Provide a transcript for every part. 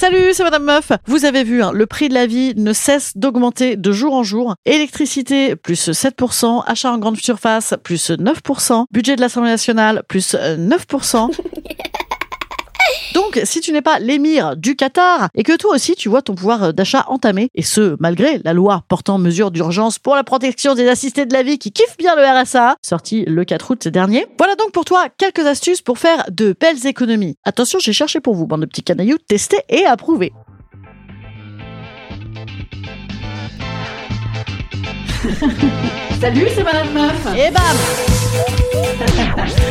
Salut, c'est Madame Meuf. Vous avez vu, hein, le prix de la vie ne cesse d'augmenter de jour en jour. Électricité, plus 7%. Achat en grande surface, plus 9%. Budget de l'Assemblée nationale, plus 9%. Donc, si tu n'es pas l'émir du Qatar et que toi aussi tu vois ton pouvoir d'achat entamé, et ce, malgré la loi portant mesures d'urgence pour la protection des assistés de la vie qui kiffent bien le RSA, sorti le 4 août dernier, voilà donc pour toi quelques astuces pour faire de belles économies. Attention, j'ai cherché pour vous, bande de petits canailloux, testés et approuvés. Salut, c'est Madame Meuf. Et bam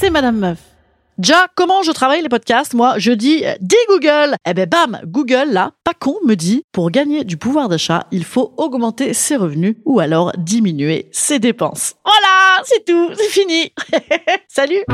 C'est Madame Meuf. Déjà, comment je travaille les podcasts? Moi, je dis euh, dis Google. Eh ben bam, Google là, pas con, me dit pour gagner du pouvoir d'achat, il faut augmenter ses revenus ou alors diminuer ses dépenses. Voilà, c'est tout, c'est fini. Salut.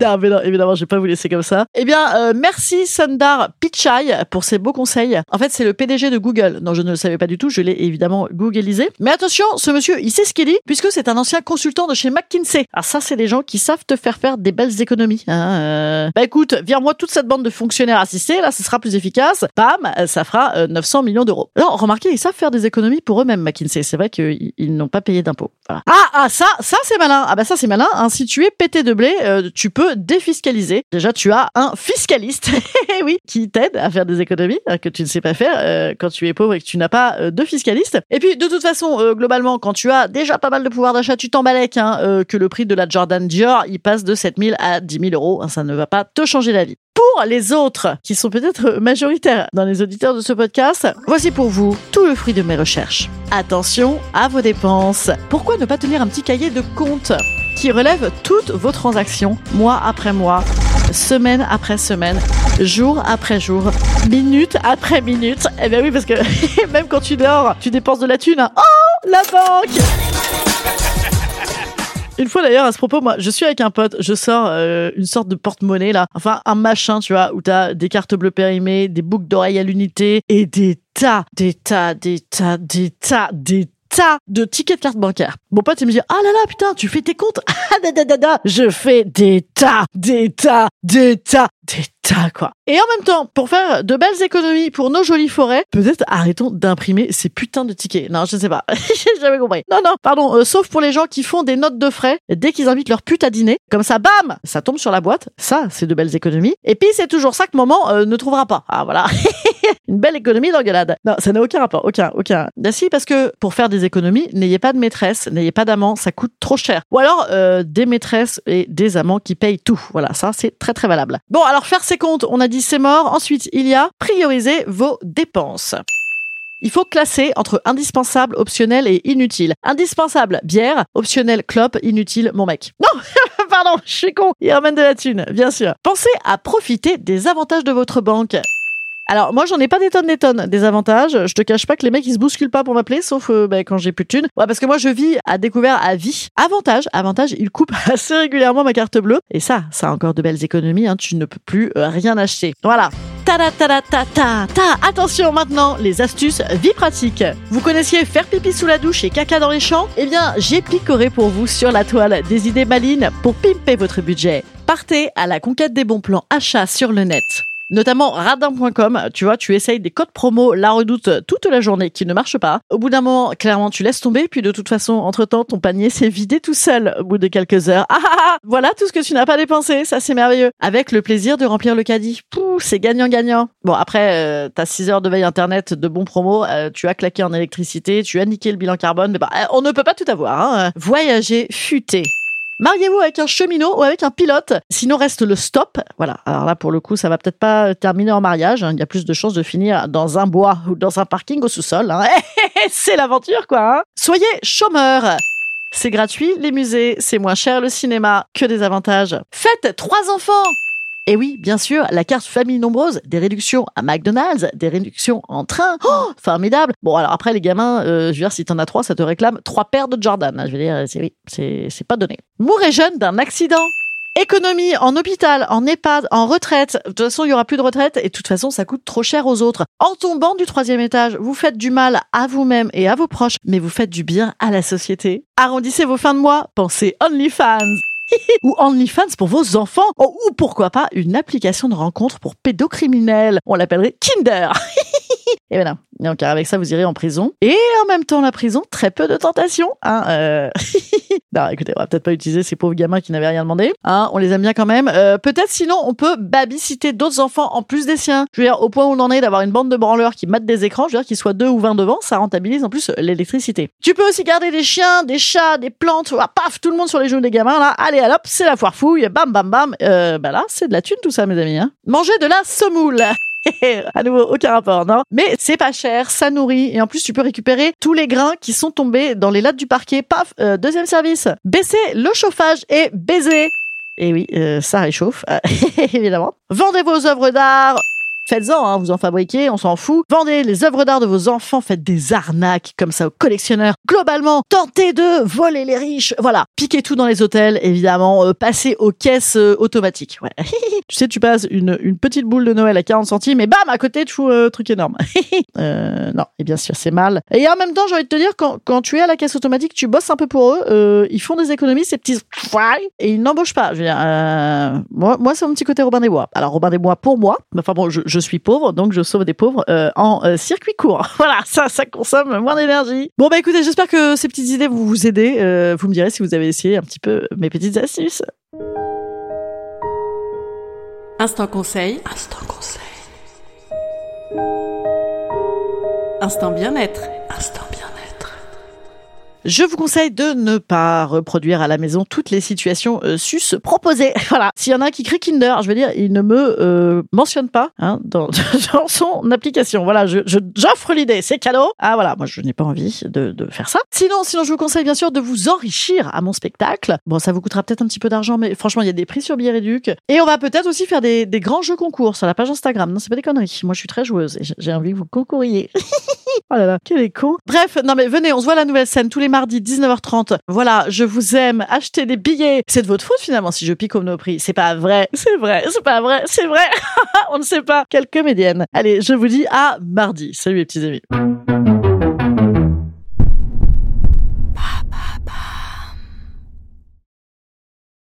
Non, mais non, évidemment, je vais pas vous laisser comme ça. Eh bien, euh, merci Sundar Pichai pour ces beaux conseils. En fait, c'est le PDG de Google. Non, je ne le savais pas du tout. Je l'ai évidemment googlisé. Mais attention, ce monsieur, il sait ce qu'il dit puisque c'est un ancien consultant de chez McKinsey. Ah, ça, c'est des gens qui savent te faire faire des belles économies. Hein, euh. Bah écoute, vire-moi toute cette bande de fonctionnaires assistés. Là, ce sera plus efficace. Bam, ça fera euh, 900 millions d'euros. Non, remarquez, ils savent faire des économies pour eux-mêmes, McKinsey. C'est vrai qu'ils ils n'ont pas payé d'impôts. Ah, ah, ça, ça c'est malin. Ah bah ça c'est malin. Hein. Si tu es pété de blé, euh, tu peux défiscaliser. Déjà, tu as un fiscaliste, Eh qui t'aide à faire des économies hein, que tu ne sais pas faire euh, quand tu es pauvre et que tu n'as pas euh, de fiscaliste. Et puis, de toute façon, euh, globalement, quand tu as déjà pas mal de pouvoir d'achat, tu t'embalèques hein, euh, que le prix de la Jordan Dior, il passe de 7000 à 10 000 euros. Hein, ça ne va pas te changer la vie. Pour les autres, qui sont peut-être majoritaires dans les auditeurs de ce podcast, voici pour vous tout le fruit de mes recherches. Attention à vos dépenses. Pourquoi ne pas tenir un petit cahier de compte qui relève toutes vos transactions, mois après mois, semaine après semaine, jour après jour, minute après minute. Eh bien oui, parce que même quand tu dors, tu dépenses de la thune. Oh, la banque une fois d'ailleurs, à ce propos, moi, je suis avec un pote, je sors euh, une sorte de porte-monnaie là, enfin un machin, tu vois, où t'as des cartes bleues périmées, des boucles d'oreilles à l'unité et des tas, des tas, des tas, des tas, des tas de tickets de carte bancaire. Mon pote, il me dit, ah là là, putain, tu fais tes comptes Ah da da da da Je fais des tas, des tas, des tas, des tas, quoi. Et en même temps, pour faire de belles économies pour nos jolies forêts, peut-être arrêtons d'imprimer ces putains de tickets. Non, je ne sais pas. J'ai jamais compris. Non, non, pardon, euh, sauf pour les gens qui font des notes de frais dès qu'ils invitent leur pute à dîner. Comme ça, bam Ça tombe sur la boîte. Ça, c'est de belles économies. Et puis, c'est toujours ça que maman euh, ne trouvera pas. Ah, voilà. Une belle économie d'engueulade. Non, ça n'a aucun rapport. Aucun, aucun. Si, parce que pour faire des économies, n'ayez pas de maîtresse, pas d'amant, ça coûte trop cher. Ou alors, euh, des maîtresses et des amants qui payent tout. Voilà, ça, c'est très très valable. Bon, alors faire ses comptes, on a dit c'est mort. Ensuite, il y a prioriser vos dépenses. Il faut classer entre indispensable, optionnel et inutile. Indispensable, bière. Optionnel, clope. Inutile, mon mec. Non, pardon, je suis con. Il ramène de la thune, bien sûr. Pensez à profiter des avantages de votre banque. Alors moi j'en ai pas des tonnes des tonnes des avantages. Je te cache pas que les mecs ils se bousculent pas pour m'appeler sauf euh, bah, quand j'ai plus de thunes. Ouais parce que moi je vis à découvert à vie. Avantage, avantage, ils coupent assez régulièrement ma carte bleue et ça, ça a encore de belles économies. Hein, tu ne peux plus euh, rien acheter. Voilà. Ta ta ta ta ta ta. Attention maintenant, les astuces vie pratique. Vous connaissiez faire pipi sous la douche et caca dans les champs? Eh bien, j'ai picoré pour vous sur la toile des idées malines pour pimper votre budget. Partez à la conquête des bons plans achats sur le net. Notamment radin.com. Tu vois, tu essayes des codes promo La Redoute toute la journée qui ne marchent pas. Au bout d'un moment, clairement, tu laisses tomber. Puis de toute façon, entre-temps, ton panier s'est vidé tout seul au bout de quelques heures. Ah, ah, ah Voilà tout ce que tu n'as pas dépensé. Ça, c'est merveilleux. Avec le plaisir de remplir le caddie. Pouh, c'est gagnant-gagnant. Bon, après, euh, t'as 6 heures de veille internet de bons promos. euh, tu as claqué en électricité. Tu as niqué le bilan carbone. Bah, euh, on ne peut pas tout avoir. Hein. Voyager futé. Mariez-vous avec un cheminot ou avec un pilote, sinon reste le stop. Voilà. Alors là, pour le coup, ça va peut-être pas terminer en mariage. hein. Il y a plus de chances de finir dans un bois ou dans un parking au sous-sol. hein. c'est l'aventure, quoi. hein. Soyez chômeur. C'est gratuit, les musées, c'est moins cher le cinéma, que des avantages. Faites trois enfants et oui, bien sûr, la carte famille nombreuse, des réductions à McDonald's, des réductions en train. Oh, formidable. Bon, alors après, les gamins, euh, je veux dire, si t'en as trois, ça te réclame trois paires de Jordan. Je veux dire, c'est oui, c'est pas donné. Mourir jeune d'un accident. Économie en hôpital, en EHPAD, en retraite. De toute façon, il y aura plus de retraite et de toute façon, ça coûte trop cher aux autres. En tombant du troisième étage, vous faites du mal à vous-même et à vos proches, mais vous faites du bien à la société. Arrondissez vos fins de mois, pensez OnlyFans. ou OnlyFans pour vos enfants, Oh, ou pourquoi pas une application de rencontre pour pédocriminels. On l'appellerait Kinder. Et voilà. Donc avec ça, vous irez en prison. Et en même temps, la prison, très peu de tentations. Hein, euh... non, écoutez, on va peut-être pas utiliser ces pauvres gamins qui n'avaient rien demandé. Hein, on les aime bien quand même. Euh, peut-être sinon, on peut babysitter d'autres enfants en plus des siens. Je veux dire, au point où on en est d'avoir une bande de branleurs qui matent des écrans, je veux dire qu'ils soient deux ou vingt devant, ça rentabilise en plus l'électricité. Tu peux aussi garder des chiens, des chats, des plantes. Ah, paf, tout le monde sur les genoux des gamins là. Allez, hop, c'est la foire fouille. Bam, bam, bam. Euh, bah là, c'est de la thune tout ça, mes amis. Hein. Manger de la semoule. à nouveau, aucun rapport, non? Mais c'est pas cher, ça nourrit, et en plus, tu peux récupérer tous les grains qui sont tombés dans les lattes du parquet. Paf, euh, deuxième service. Baisser le chauffage et baiser. Et oui, euh, ça réchauffe, évidemment. Vendez vos œuvres d'art. Faites-en, hein, vous en fabriquez, on s'en fout. Vendez les œuvres d'art de vos enfants, faites des arnaques comme ça aux collectionneurs. Globalement, tentez de voler les riches. Voilà, piquez tout dans les hôtels, évidemment. Euh, passez aux caisses euh, automatiques. Ouais. tu sais, tu passes une, une petite boule de Noël à 40 centimes et bam, à côté, tu fous un truc énorme. euh, non, et bien sûr, c'est mal. Et en même temps, j'ai envie de te dire, quand, quand tu es à la caisse automatique, tu bosses un peu pour eux, euh, ils font des économies, ces petits et ils n'embauchent pas. Je veux dire, euh, moi, moi c'est mon petit côté Robin des Bois. Alors, Robin des Bois, pour moi, enfin bon, suis pauvre, donc je sauve des pauvres euh, en euh, circuit court. voilà, ça, ça consomme moins d'énergie. Bon, bah écoutez, j'espère que ces petites idées vont vous aider. Euh, vous me direz si vous avez essayé un petit peu mes petites astuces. Instant conseil. Instant conseil. Instant bien-être. Je vous conseille de ne pas reproduire à la maison toutes les situations euh, sus proposées. Voilà. S'il y en a qui crie Kinder, je veux dire, il ne me euh, mentionne pas hein, dans, dans son application. Voilà, je je- j'offre l'idée, c'est cadeau. Ah voilà, moi je n'ai pas envie de, de faire ça. Sinon, sinon je vous conseille bien sûr de vous enrichir à mon spectacle. Bon, ça vous coûtera peut-être un petit peu d'argent, mais franchement, il y a des prix sur Billet Réduc. Et on va peut-être aussi faire des, des grands jeux concours sur la page Instagram. Non, c'est pas des conneries. Moi, je suis très joueuse et j'ai- envie que vous concouriez. Oh là là, quel est con. Bref, non mais venez, on se voit la nouvelle scène tous les mardis 19h30. Voilà, je vous aime, achetez des billets. C'est de votre faute finalement si je pique au Monoprix. C'est pas vrai, c'est vrai, c'est pas vrai, c'est vrai. on ne sait pas. Quelle comédienne. Allez, je vous dis à mardi. Salut les petits amis.